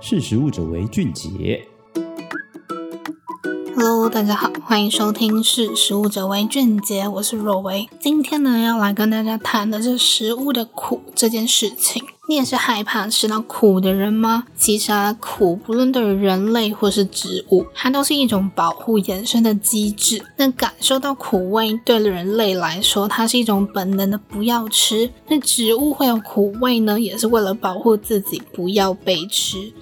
识食物者为俊杰。Hello，大家好，欢迎收听《识食物者为俊杰》，我是若薇。今天呢，要来跟大家谈的是食物的苦这件事情。你也是害怕吃到苦的人吗？其实啊，苦不论对于人类或是植物，它都是一种保护延伸的机制。那感受到苦味，对人类来说，它是一种本能的不要吃。那植物会有苦味呢，也是为了保护自己不要被吃。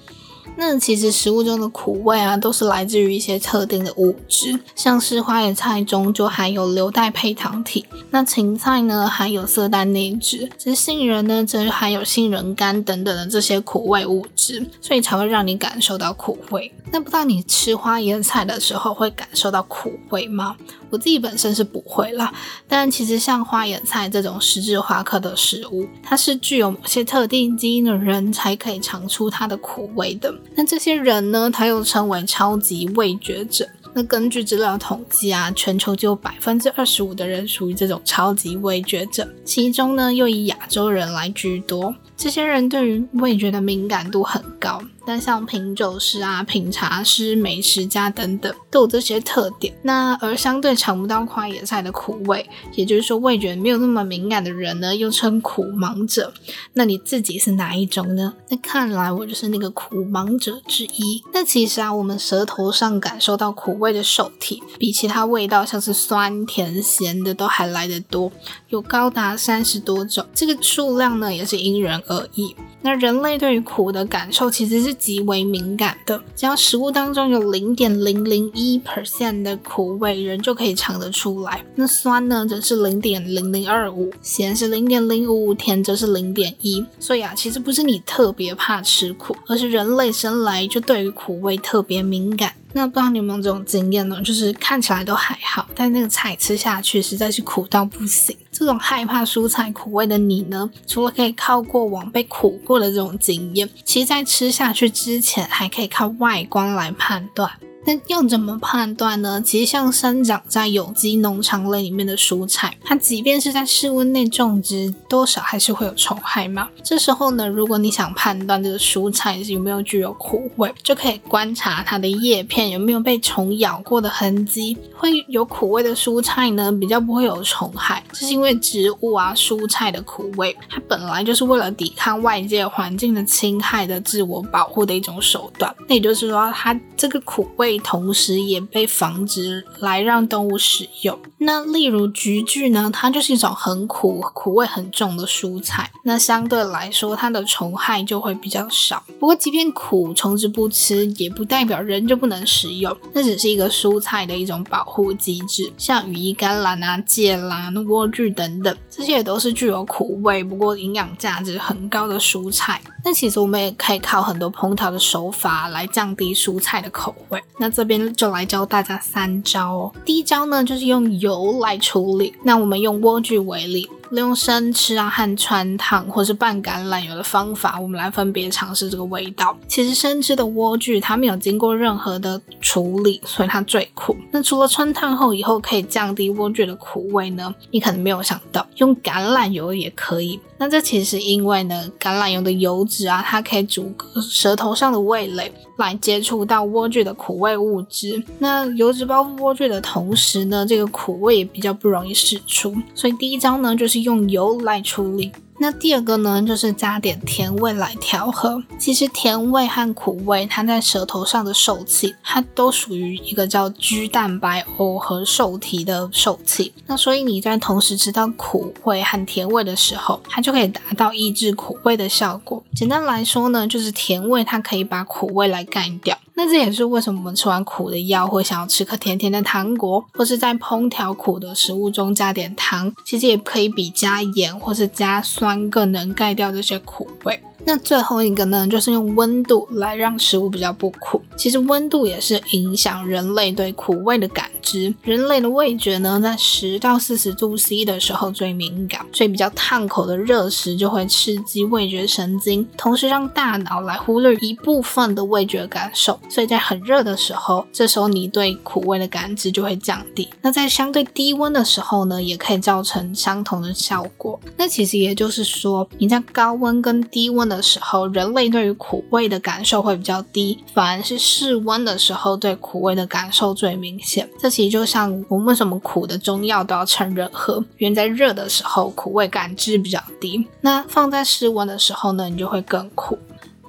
那其实食物中的苦味啊，都是来自于一些特定的物质，像是花椰菜中就含有硫代配糖体，那芹菜呢含有色蛋内酯，其实杏仁呢则含有杏仁苷等等的这些苦味物质，所以才会让你感受到苦味。那不知道你吃花椰菜的时候会感受到苦味吗？我自己本身是不会啦，但其实像花椰菜这种十字花科的食物，它是具有某些特定基因的人才可以尝出它的苦味的。那这些人呢，他又称为超级味觉者。那根据资料统计啊，全球就有百分之二十五的人属于这种超级味觉者，其中呢又以亚洲人来居多。这些人对于味觉的敏感度很高。但像品酒师啊、品茶师、美食家等等都有这些特点。那而相对尝不到花野菜的苦味，也就是说味觉没有那么敏感的人呢，又称苦盲者。那你自己是哪一种呢？那看来我就是那个苦盲者之一。那其实啊，我们舌头上感受到苦味的受体，比其他味道像是酸甜咸的都还来得多，有高达三十多种。这个数量呢，也是因人而异。那人类对于苦的感受其实是极为敏感的，只要食物当中有零点零零一 percent 的苦味，人就可以尝得出来。那酸呢，则是零点零零二五，咸是零点零五五，甜则是零点一。所以啊，其实不是你特别怕吃苦，而是人类生来就对于苦味特别敏感。那不知道你有没有这种经验呢？就是看起来都还好，但那个菜吃下去实在是苦到不行。这种害怕蔬菜苦味的你呢，除了可以靠过往被苦过的这种经验，其实在吃下去之前，还可以靠外观来判断。那要怎么判断呢？其实像生长在有机农场类里面的蔬菜，它即便是在室温内种植，多少还是会有虫害嘛。这时候呢，如果你想判断这个蔬菜有没有具有苦味，就可以观察它的叶片有没有被虫咬过的痕迹。会有苦味的蔬菜呢，比较不会有虫害，这是因为植物啊蔬菜的苦味，它本来就是为了抵抗外界环境的侵害的自我保护的一种手段。那也就是说，它这个苦味。同时也被防止来让动物使用。那例如菊苣呢，它就是一种很苦、苦味很重的蔬菜。那相对来说，它的虫害就会比较少。不过，即便苦，虫子不吃，也不代表人就不能食用。那只是一个蔬菜的一种保护机制。像羽衣甘蓝啊、芥蓝、莴苣等等，这些也都是具有苦味，不过营养价值很高的蔬菜。那其实我们也可以靠很多烹调的手法来降低蔬菜的口味。那这边就来教大家三招哦。第一招呢，就是用油来处理。那我们用莴苣为例。利用生吃啊和穿烫或是拌橄榄油的方法，我们来分别尝试这个味道。其实生吃的莴苣它没有经过任何的处理，所以它最苦。那除了穿烫后以后可以降低莴苣的苦味呢？你可能没有想到，用橄榄油也可以。那这其实因为呢，橄榄油的油脂啊，它可以阻隔舌头上的味蕾，来接触到莴苣的苦味物质。那油脂包覆莴苣的同时呢，这个苦味也比较不容易释出。所以第一招呢，就是。用油来处理。那第二个呢，就是加点甜味来调和。其实甜味和苦味，它在舌头上的受器，它都属于一个叫 G 蛋白耦合受体的受器。那所以你在同时吃到苦味和甜味的时候，它就可以达到抑制苦味的效果。简单来说呢，就是甜味它可以把苦味来干掉。那这也是为什么我们吃完苦的药会想要吃颗甜甜的糖果，或是在烹调苦的食物中加点糖，其实也可以比加盐或是加酸更能盖掉这些苦味。那最后一个呢，就是用温度来让食物比较不苦。其实温度也是影响人类对苦味的感知。人类的味觉呢，在十到四十度 C 的时候最敏感，所以比较烫口的热食就会刺激味觉神经，同时让大脑来忽略一部分的味觉感受。所以在很热的时候，这时候你对苦味的感知就会降低。那在相对低温的时候呢，也可以造成相同的效果。那其实也就是说，你在高温跟低温的时候，人类对于苦味的感受会比较低，反而是室温的时候对苦味的感受最明显。这其实就像我们为什么苦的中药都要趁热喝，因为在热的时候苦味感知比较低。那放在室温的时候呢，你就会更苦。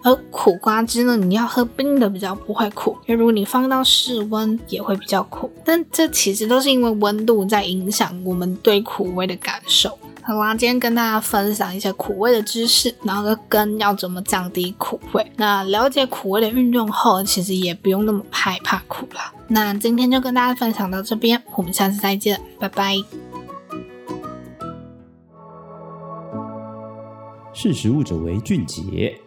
而苦瓜汁呢，你要喝冰的比较不会苦，因为如果你放到室温也会比较苦。但这其实都是因为温度在影响我们对苦味的感受。好啦，今天跟大家分享一些苦味的知识，然后跟要怎么降低苦味。那了解苦味的运用后，其实也不用那么害怕苦了。那今天就跟大家分享到这边，我们下次再见，拜拜。识食物者为俊杰。